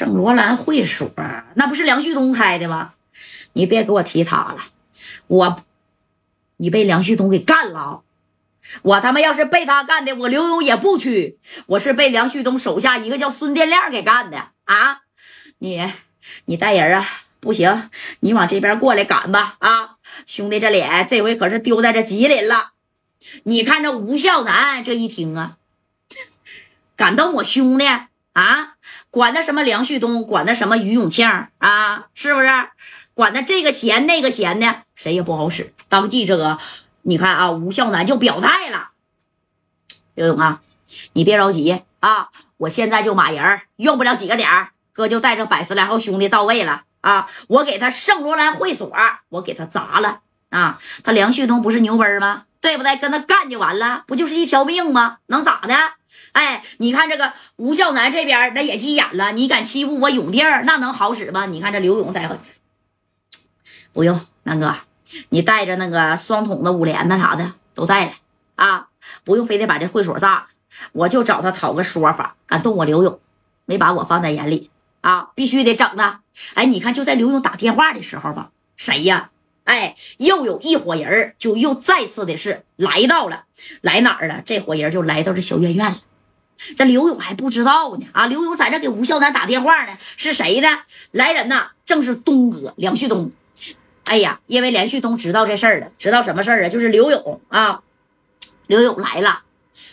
圣罗兰会所那不是梁旭东开的吗？你别给我提他了，我你被梁旭东给干了。我他妈要是被他干的，我刘勇也不屈。我是被梁旭东手下一个叫孙殿亮给干的啊！你你带人啊？不行，你往这边过来赶吧！啊，兄弟，这脸这回可是丢在这吉林了。你看这吴孝南这一听啊，敢动我兄弟啊？管他什么梁旭东，管他什么于永庆啊？是不是？管他这个钱那个钱的，谁也不好使。当即这个。你看啊，吴孝南就表态了，刘勇啊，你别着急啊，我现在就马人，用不了几个点，哥就带着百十来号兄弟到位了啊！我给他圣罗兰会所，我给他砸了啊！他梁旭东不是牛奔吗？对不对？跟他干就完了，不就是一条命吗？能咋的？哎，你看这个吴孝南这边那也急眼了，你敢欺负我永弟儿，那能好使吗？你看这刘勇在，不用，南哥。你带着那个双筒的五连子啥的都带来啊，不用非得把这会所炸，我就找他讨个说法。敢动我刘勇，没把我放在眼里啊，必须得整他。哎，你看就在刘勇打电话的时候吧，谁呀？哎，又有一伙人就又再次的是来到了，来哪儿了？这伙人就来到这小院院了。这刘勇还不知道呢啊，刘勇在这给吴孝南打电话呢，是谁的来人呐？正是东哥梁旭东。哎呀，因为梁旭东知道这事儿了，知道什么事儿啊？就是刘勇啊，刘勇来了，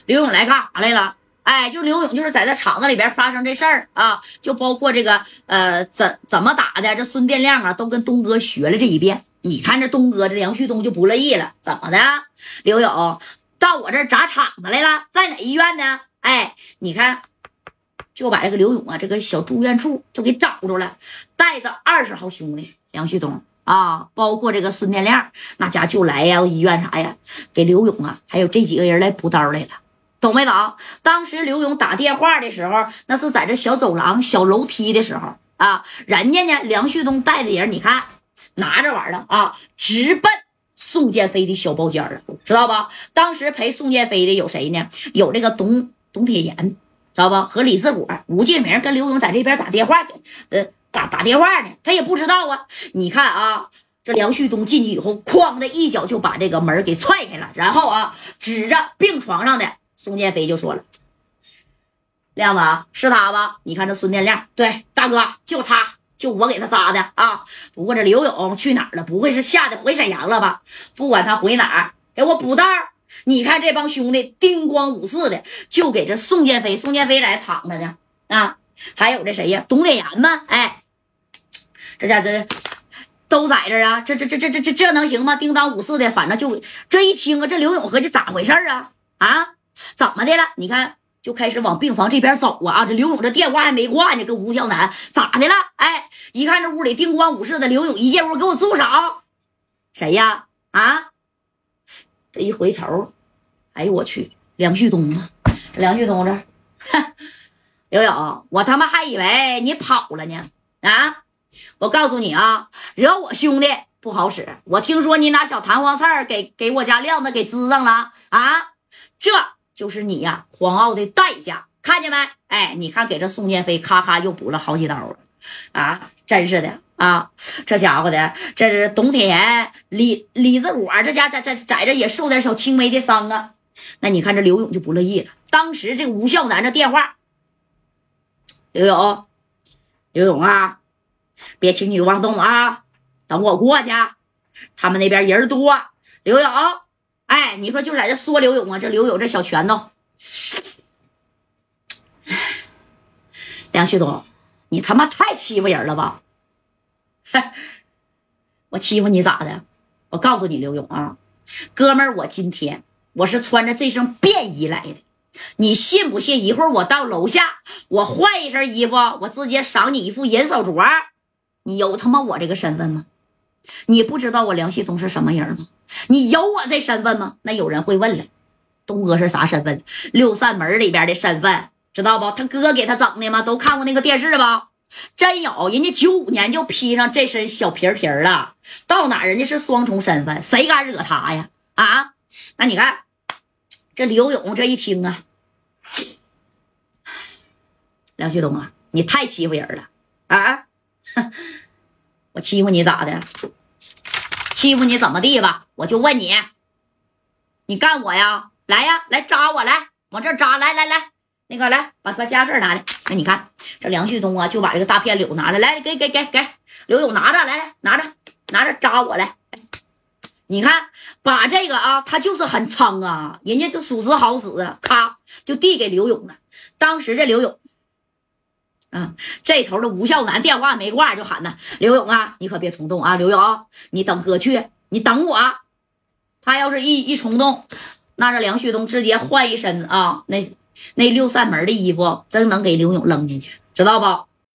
刘勇来干啥来了？哎，就刘勇就是在这厂子里边发生这事儿啊，就包括这个呃怎怎么打的，这孙殿亮啊都跟东哥学了这一遍。你看这东哥这梁旭东就不乐意了，怎么的？刘勇到我这砸场子来了，在哪医院呢？哎，你看就把这个刘勇啊这个小住院处就给找着了，带着二十号兄弟梁旭东。啊，包括这个孙天亮，那家就来呀，医院啥呀，给刘勇啊，还有这几个人来补刀来了，懂没懂？当时刘勇打电话的时候，那是在这小走廊、小楼梯的时候啊，人家呢，梁旭东带的人，你看拿着玩意儿啊，直奔宋建飞的小包间了，知道不？当时陪宋建飞的有谁呢？有这个董董铁岩，知道不？和李自果、吴建明跟刘勇在这边打电话的，呃。打打电话呢？他也不知道啊！你看啊，这梁旭东进去以后，哐的一脚就把这个门给踹开了，然后啊，指着病床上的宋建飞就说了：“亮子，是他吧？你看这孙殿亮，对，大哥，就他，就我给他扎的啊！不过这刘勇去哪儿了？不会是吓得回沈阳了吧？不管他回哪儿，给我补刀！你看这帮兄弟叮咣五四的，就给这宋建飞，宋建飞在躺着呢啊！还有这谁呀？董典言吗？哎。”这家这都在这啊，这这这这这这这能行吗？叮当五四的，反正就这一听啊，这刘勇合计咋回事啊？啊，怎么的了？你看就开始往病房这边走啊！啊，这刘勇这电话还没挂呢，跟吴江南咋的了？哎，一看这屋里叮咣五四的，刘勇一进屋给我住手！谁呀？啊，这一回头，哎呦我去，梁旭东啊！这梁旭东这，哼，刘勇，我他妈还以为你跑了呢！啊！我告诉你啊，惹我兄弟不好使。我听说你拿小弹簧刺给给我家亮子给滋上了啊，这就是你呀黄傲的代价，看见没？哎，你看给这宋建飞咔咔又补了好几刀了啊，真是的啊，这家伙的这是董铁岩、李李自果这家在在在这也受点小轻微的伤啊。那你看这刘勇就不乐意了，当时这吴孝南这电话，刘勇，刘勇啊。别轻举妄动啊！等我过去，他们那边人多。刘勇，哎，你说就在这说刘勇啊，这刘勇这小拳头，梁旭东，你他妈太欺负人了吧？我欺负你咋的？我告诉你，刘勇啊，哥们儿，我今天我是穿着这身便衣来的，你信不信？一会儿我到楼下，我换一身衣服，我直接赏你一副银手镯。你有他妈我这个身份吗？你不知道我梁旭东是什么人吗？你有我这身份吗？那有人会问了，东哥是啥身份？六扇门里边的身份，知道不？他哥给他整的吗？都看过那个电视吧？真有，人家九五年就披上这身小皮皮了，到哪人家是双重身份，谁敢惹他呀？啊？那你看这刘勇这一听啊，梁旭东啊，你太欺负人了。啊？我欺负你咋的？欺负你怎么地吧？我就问你，你干我呀？来呀，来扎我来，往这扎来来来，那个来把把家事拿来。那你看这梁旭东啊，就把这个大片柳拿来，来给给给给刘勇拿着来来拿着拿着扎我来。你看把这个啊，他就是很撑啊，人家就属实好使啊，咔就递给刘勇了。当时这刘勇。嗯，这头的吴孝南电话没挂，就喊呢：“刘勇啊，你可别冲动啊，刘勇，你等哥去，你等我。他要是一一冲动，那这梁旭东直接换一身啊，那那六扇门的衣服，真能给刘勇扔进去，知道不？